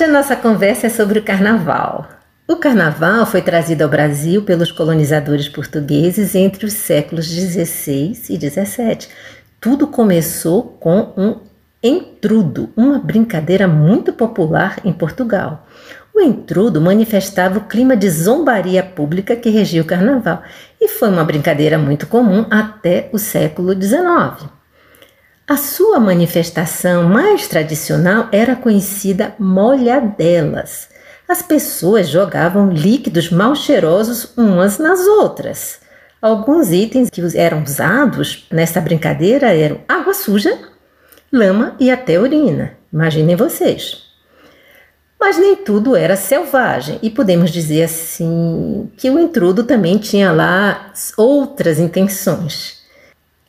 Hoje a nossa conversa é sobre o carnaval. O carnaval foi trazido ao Brasil pelos colonizadores portugueses entre os séculos XVI e XVII. Tudo começou com um entrudo, uma brincadeira muito popular em Portugal. O entrudo manifestava o clima de zombaria pública que regia o carnaval e foi uma brincadeira muito comum até o século XIX. A sua manifestação mais tradicional era conhecida molhadelas. As pessoas jogavam líquidos mal cheirosos umas nas outras. Alguns itens que eram usados nessa brincadeira eram água suja, lama e até urina. Imaginem vocês. Mas nem tudo era selvagem, e podemos dizer assim que o intrudo também tinha lá outras intenções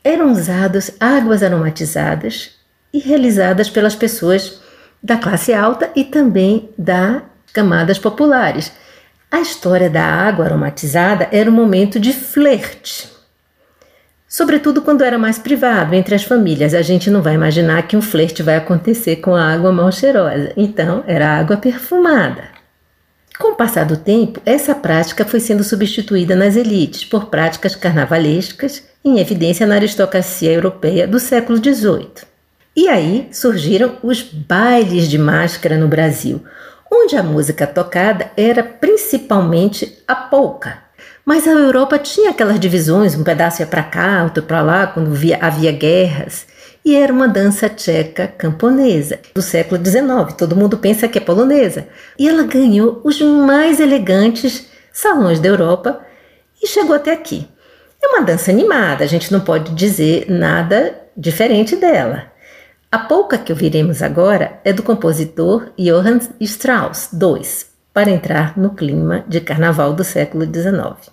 eram usadas águas aromatizadas e realizadas pelas pessoas da classe alta e também das camadas populares. A história da água aromatizada era um momento de flerte. Sobretudo quando era mais privado, entre as famílias. A gente não vai imaginar que um flerte vai acontecer com a água mal cheirosa. Então, era água perfumada. Com o passar do tempo, essa prática foi sendo substituída nas elites por práticas carnavalescas em evidência na aristocracia europeia do século XVIII. E aí surgiram os bailes de máscara no Brasil, onde a música tocada era principalmente a polca. Mas a Europa tinha aquelas divisões, um pedaço ia para cá, outro para lá, quando via, havia guerras. E era uma dança tcheca camponesa do século XIX. Todo mundo pensa que é polonesa. E ela ganhou os mais elegantes salões da Europa e chegou até aqui. É uma dança animada, a gente não pode dizer nada diferente dela. A polca que ouviremos agora é do compositor Johann Strauss II, para entrar no clima de carnaval do século XIX.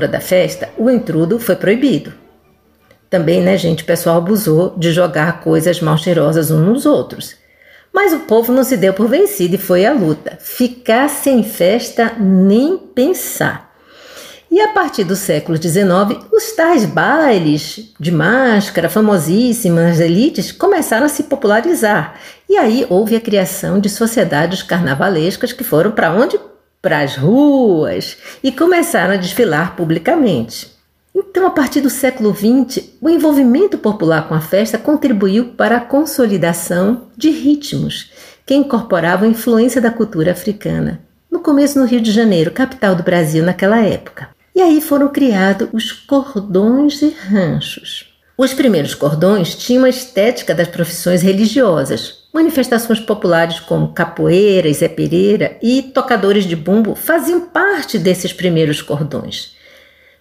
Da festa, o intrudo foi proibido. Também, né, gente, o pessoal abusou de jogar coisas mal cheirosas uns nos outros. Mas o povo não se deu por vencido e foi à luta. Ficar sem festa, nem pensar. E a partir do século XIX, os tais bailes de máscara, famosíssimas elites, começaram a se popularizar. E aí houve a criação de sociedades carnavalescas que foram para onde? Para as ruas e começaram a desfilar publicamente. Então, a partir do século XX, o envolvimento popular com a festa contribuiu para a consolidação de ritmos que incorporavam a influência da cultura africana. No começo, no Rio de Janeiro, capital do Brasil naquela época. E aí foram criados os cordões e ranchos. Os primeiros cordões tinham a estética das profissões religiosas, Manifestações populares como capoeira, Zé Pereira e tocadores de bumbo faziam parte desses primeiros cordões.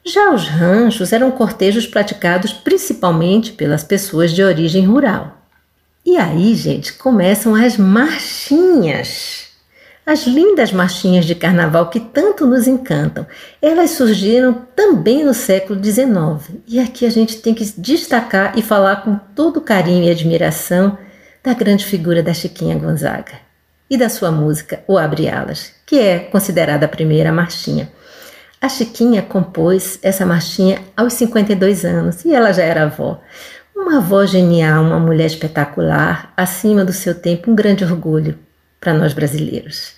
Já os ranchos eram cortejos praticados principalmente pelas pessoas de origem rural. E aí, gente, começam as marchinhas. As lindas marchinhas de carnaval que tanto nos encantam, elas surgiram também no século XIX. E aqui a gente tem que destacar e falar com todo carinho e admiração da grande figura da Chiquinha Gonzaga e da sua música O Abre Alas, que é considerada a primeira marchinha. A Chiquinha compôs essa marchinha aos 52 anos e ela já era avó. Uma avó genial, uma mulher espetacular, acima do seu tempo, um grande orgulho para nós brasileiros.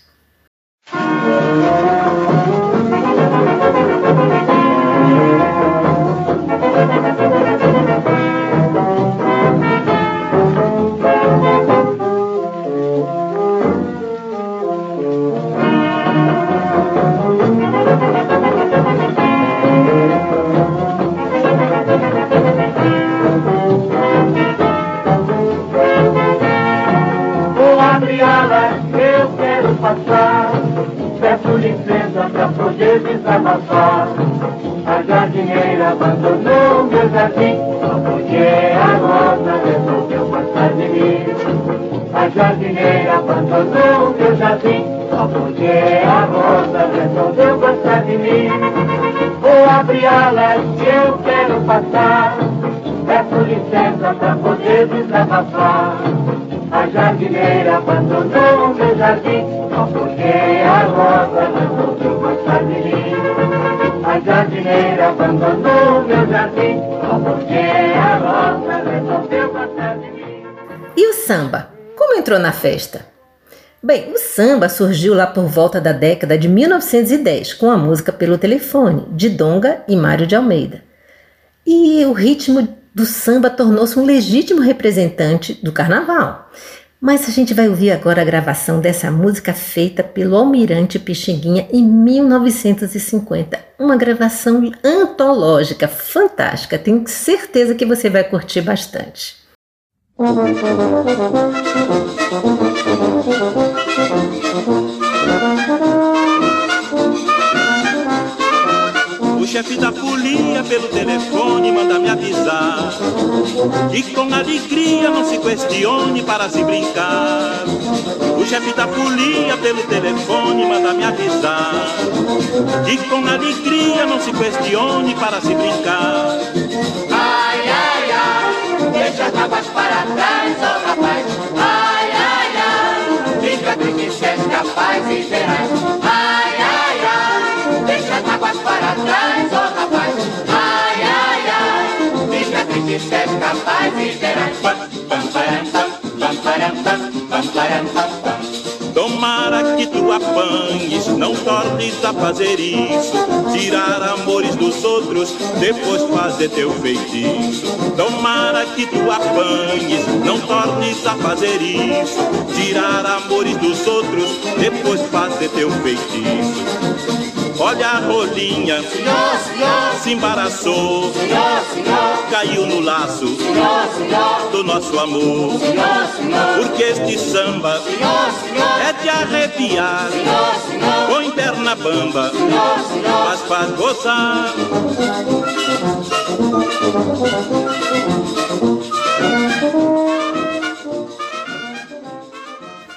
Resolveu passar de mim. Vou abrir alas que eu quero passar, peço licença pra poder desabafar. A jardineira abandonou meu jardim, só porque a rosa resolveu passar de mim. A jardineira abandonou meu jardim, só porque a rosa resolveu passar de mim. E o samba? Como entrou na festa? Bem, o samba surgiu lá por volta da década de 1910 com a música Pelo Telefone, de Donga e Mário de Almeida. E o ritmo do samba tornou-se um legítimo representante do carnaval. Mas a gente vai ouvir agora a gravação dessa música feita pelo Almirante Pixinguinha em 1950. Uma gravação antológica, fantástica. Tenho certeza que você vai curtir bastante. O chefe da folia pelo telefone manda me avisar E com alegria não se questione para se brincar O chefe da folia pelo telefone manda me avisar E com alegria não se questione para se brincar Ai, ai, ai, deixa as águas para trás, oh rapaz. Ai, cisneska que tu apanhes, não tornes a fazer isso. Tirar amores dos outros, depois fazer teu feitiço. Tomara que tu apanhes, não tornes a fazer isso. Tirar amores dos outros, depois fazer teu feitiço. Olha a rolinha, Senhor, senhor, se embaraçou, senhor, senhor, caiu no laço senhor, senhor, do nosso amor. senhor, senhor, Porque este samba senhor, senhor, é de arrepiar, põe perna bamba, mas faz gozar.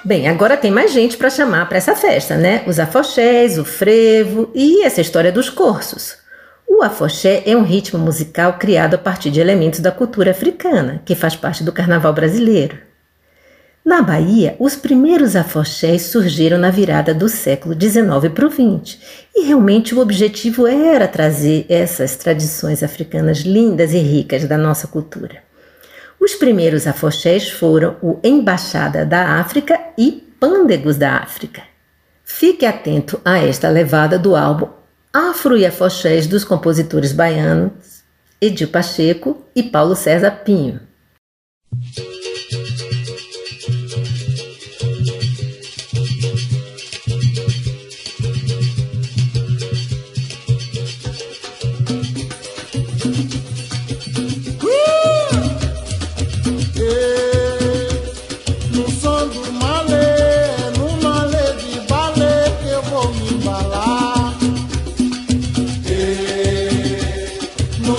Bem, agora tem mais gente para chamar para essa festa, né? Os afoxés, o frevo e essa história dos cursos. O afoxé é um ritmo musical criado a partir de elementos da cultura africana, que faz parte do carnaval brasileiro. Na Bahia, os primeiros afoxés surgiram na virada do século XIX para o XX, e realmente o objetivo era trazer essas tradições africanas lindas e ricas da nossa cultura. Os primeiros afoxés foram o Embaixada da África e Pândegos da África. Fique atento a esta levada do álbum Afro e Afoxés dos compositores baianos Edil Pacheco e Paulo César Pinho.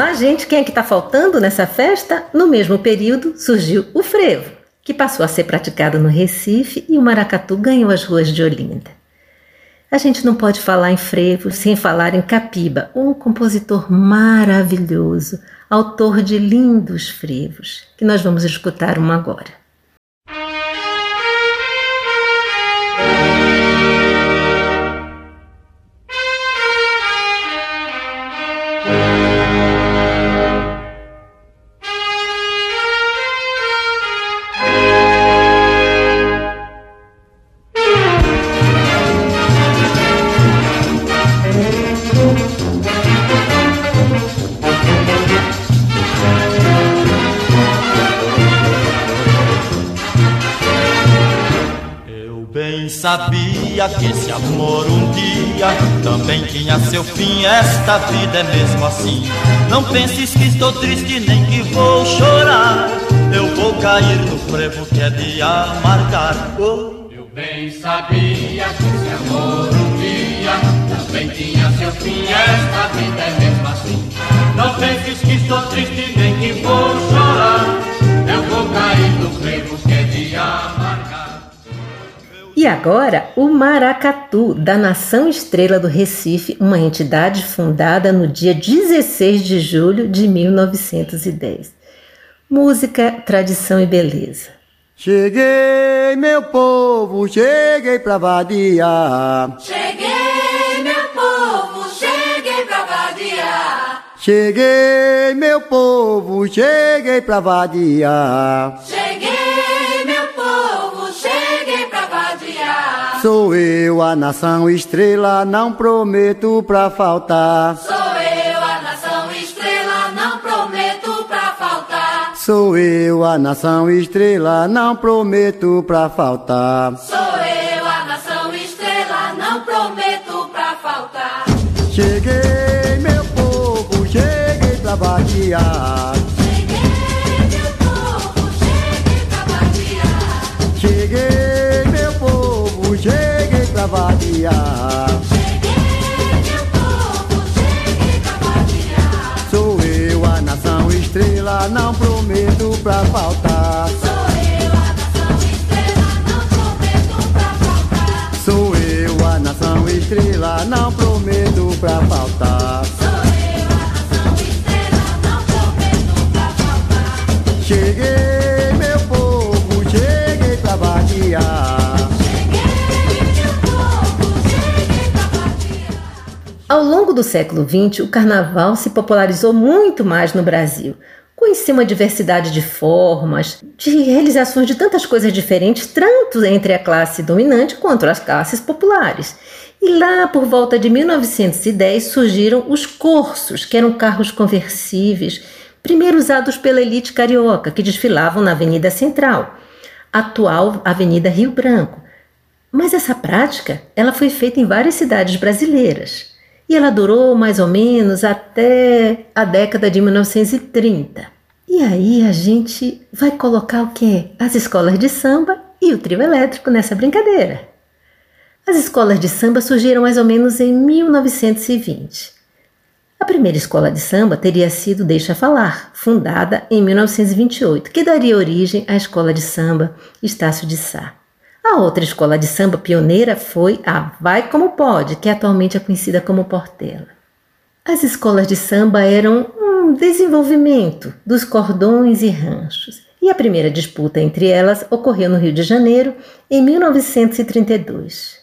lá, gente? Quem é que está faltando nessa festa? No mesmo período surgiu o frevo, que passou a ser praticado no Recife e o maracatu ganhou as ruas de Olinda. A gente não pode falar em frevo sem falar em Capiba, um compositor maravilhoso, autor de lindos frevos, que nós vamos escutar uma agora. Sabia que esse amor um dia também tinha seu fim. Esta vida é mesmo assim. Não penses que estou triste nem que vou chorar. Eu vou cair no frevo que é de amargar. Oh. Eu bem sabia que esse amor um dia também tinha seu fim. Esta vida é mesmo assim. Não penses que estou triste nem que vou chorar. Eu vou cair no frevo que é de amargar. E agora, o Maracatu, da Nação Estrela do Recife, uma entidade fundada no dia 16 de julho de 1910. Música, tradição e beleza. Cheguei, meu povo, cheguei pra vadiar. Cheguei, meu povo, cheguei pra vadiar. Cheguei, meu povo, cheguei pra vadiar. Sou eu, a nação estrela, não prometo pra faltar. Sou eu, a nação estrela, não prometo pra faltar. Sou eu, a nação estrela, não prometo pra faltar. Sou eu, a nação estrela, não prometo pra faltar. Cheguei, meu povo, cheguei pra batear. Cheguei, meu povo, cheguei pra. Sou eu, a nação estrela, não prometo pra faltar. Sou eu, a nação estrela, não prometo pra faltar. Sou eu, a nação estrela, não prometo pra faltar. Sou eu, a nação estrela, não prometo pra faltar. Cheguei, longo do século XX, o carnaval se popularizou muito mais no Brasil. Conheci uma diversidade de formas, de realizações de tantas coisas diferentes, tanto entre a classe dominante quanto as classes populares. E lá por volta de 1910 surgiram os cursos, que eram carros conversíveis, primeiro usados pela elite carioca, que desfilavam na Avenida Central, atual Avenida Rio Branco. Mas essa prática, ela foi feita em várias cidades brasileiras e ela durou mais ou menos até a década de 1930. E aí a gente vai colocar o quê? As escolas de samba e o trio elétrico nessa brincadeira. As escolas de samba surgiram mais ou menos em 1920. A primeira escola de samba teria sido Deixa Falar, fundada em 1928, que daria origem à escola de samba Estácio de Sá. A outra escola de samba pioneira foi a Vai Como Pode, que atualmente é conhecida como Portela. As escolas de samba eram um desenvolvimento dos cordões e ranchos, e a primeira disputa entre elas ocorreu no Rio de Janeiro em 1932.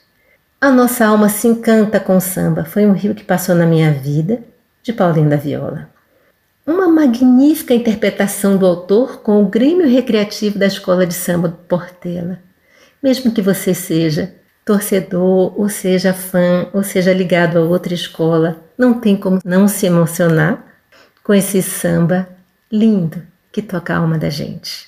A nossa alma se encanta com o samba, foi um rio que passou na minha vida, de Paulinho da Viola. Uma magnífica interpretação do autor com o Grêmio Recreativo da Escola de Samba do Portela mesmo que você seja torcedor, ou seja fã, ou seja ligado a outra escola, não tem como não se emocionar com esse samba lindo que toca a alma da gente.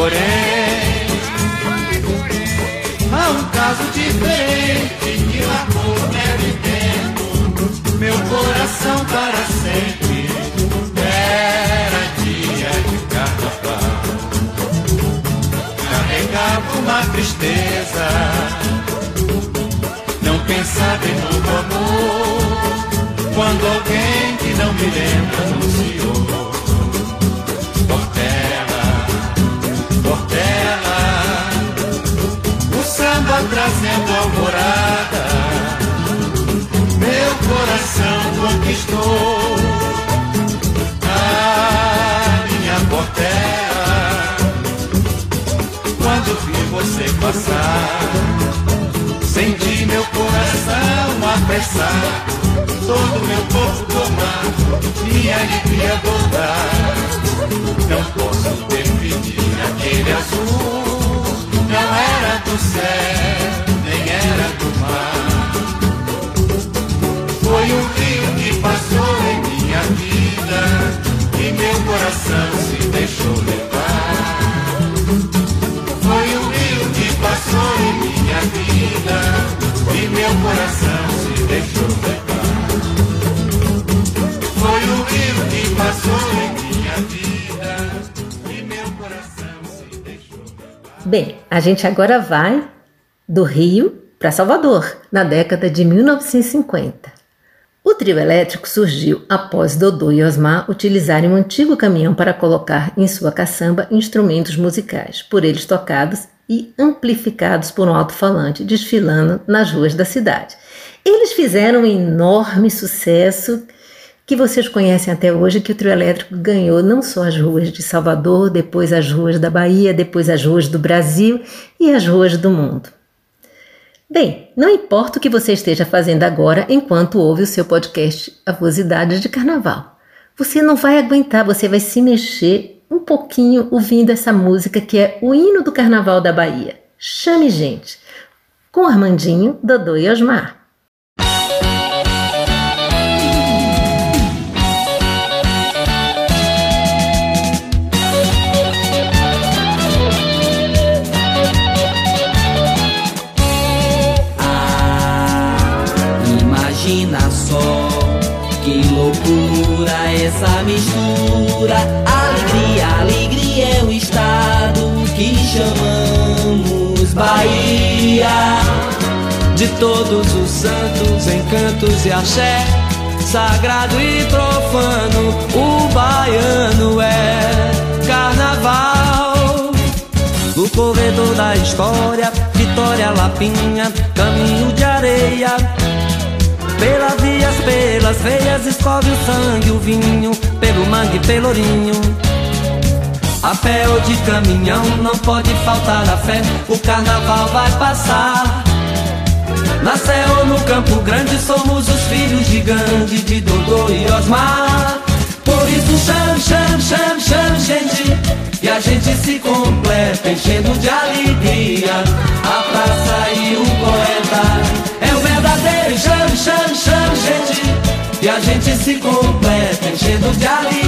Porém, há um caso diferente que o amor leve dentro. Meu coração para sempre era dia de carnaval. Carregava uma tristeza, não pensava em novo amor. Quando alguém que não me lembra anunciou, trazendo alvorada meu coração conquistou a minha portela. Quando vi você passar, senti meu coração apressar, todo meu corpo tomar, minha alegria voltar. Não posso definir aquele azul, não era do céu, nem era do mar. Foi um rio que passou em minha vida e meu coração se deixou levar. Foi um rio que passou em minha vida e meu coração se deixou levar. Foi um rio que passou em Bem, a gente agora vai do Rio para Salvador, na década de 1950. O trio elétrico surgiu após Dodô e Osmar utilizarem um antigo caminhão para colocar em sua caçamba instrumentos musicais, por eles tocados e amplificados por um alto-falante, desfilando nas ruas da cidade. Eles fizeram um enorme sucesso que vocês conhecem até hoje, que o trio elétrico ganhou não só as ruas de Salvador, depois as ruas da Bahia, depois as ruas do Brasil e as ruas do mundo. Bem, não importa o que você esteja fazendo agora enquanto ouve o seu podcast Avosidades de Carnaval. Você não vai aguentar, você vai se mexer um pouquinho ouvindo essa música que é o hino do Carnaval da Bahia. Chame gente, com Armandinho, Dodô e Osmar. Imagina só que loucura essa mistura. Alegria, alegria é o estado que chamamos Bahia. De todos os santos, encantos e axé, sagrado e profano, o baiano é carnaval. No corredor da história, Vitória Lapinha, caminho de areia. Pelas vias, pelas veias, escove o sangue, o vinho, pelo mangue, pelourinho. A pé ou de caminhão, não pode faltar a fé, o carnaval vai passar. Na ou no Campo Grande, somos os filhos de Gandhi, de Dodô e Osmar. Por isso chame, chame, chame, chame, gente, e a gente se completa, enchendo de alegria. A praça gente se completa, enchendo de alegria.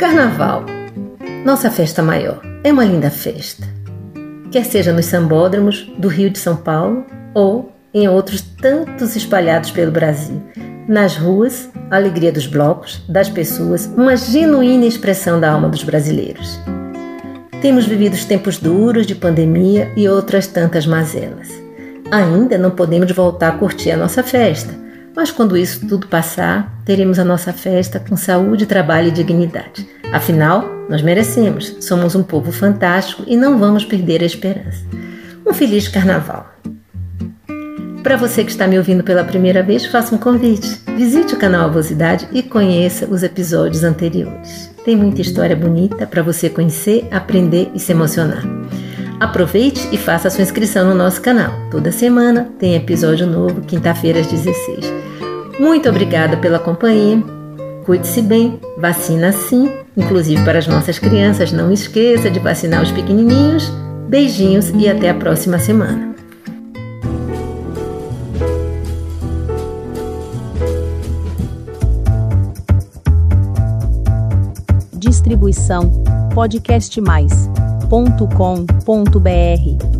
Carnaval, nossa festa maior, é uma linda festa. Quer seja nos sambódromos do Rio de São Paulo ou em outros tantos espalhados pelo Brasil. Nas ruas, a alegria dos blocos, das pessoas, uma genuína expressão da alma dos brasileiros. Temos vivido os tempos duros de pandemia e outras tantas mazelas. Ainda não podemos voltar a curtir a nossa festa, mas quando isso tudo passar, teremos a nossa festa com saúde, trabalho e dignidade. Afinal, nós merecemos, somos um povo fantástico e não vamos perder a esperança. Um feliz carnaval! Para você que está me ouvindo pela primeira vez, faça um convite. Visite o canal Avosidade e conheça os episódios anteriores. Tem muita história bonita para você conhecer, aprender e se emocionar. Aproveite e faça a sua inscrição no nosso canal. Toda semana tem episódio novo, quinta-feira às 16. Muito obrigada pela companhia. Cuide-se bem, vacina sim, inclusive para as nossas crianças. Não esqueça de vacinar os pequenininhos. Beijinhos e até a próxima semana. Distribuição podcastmais.com.br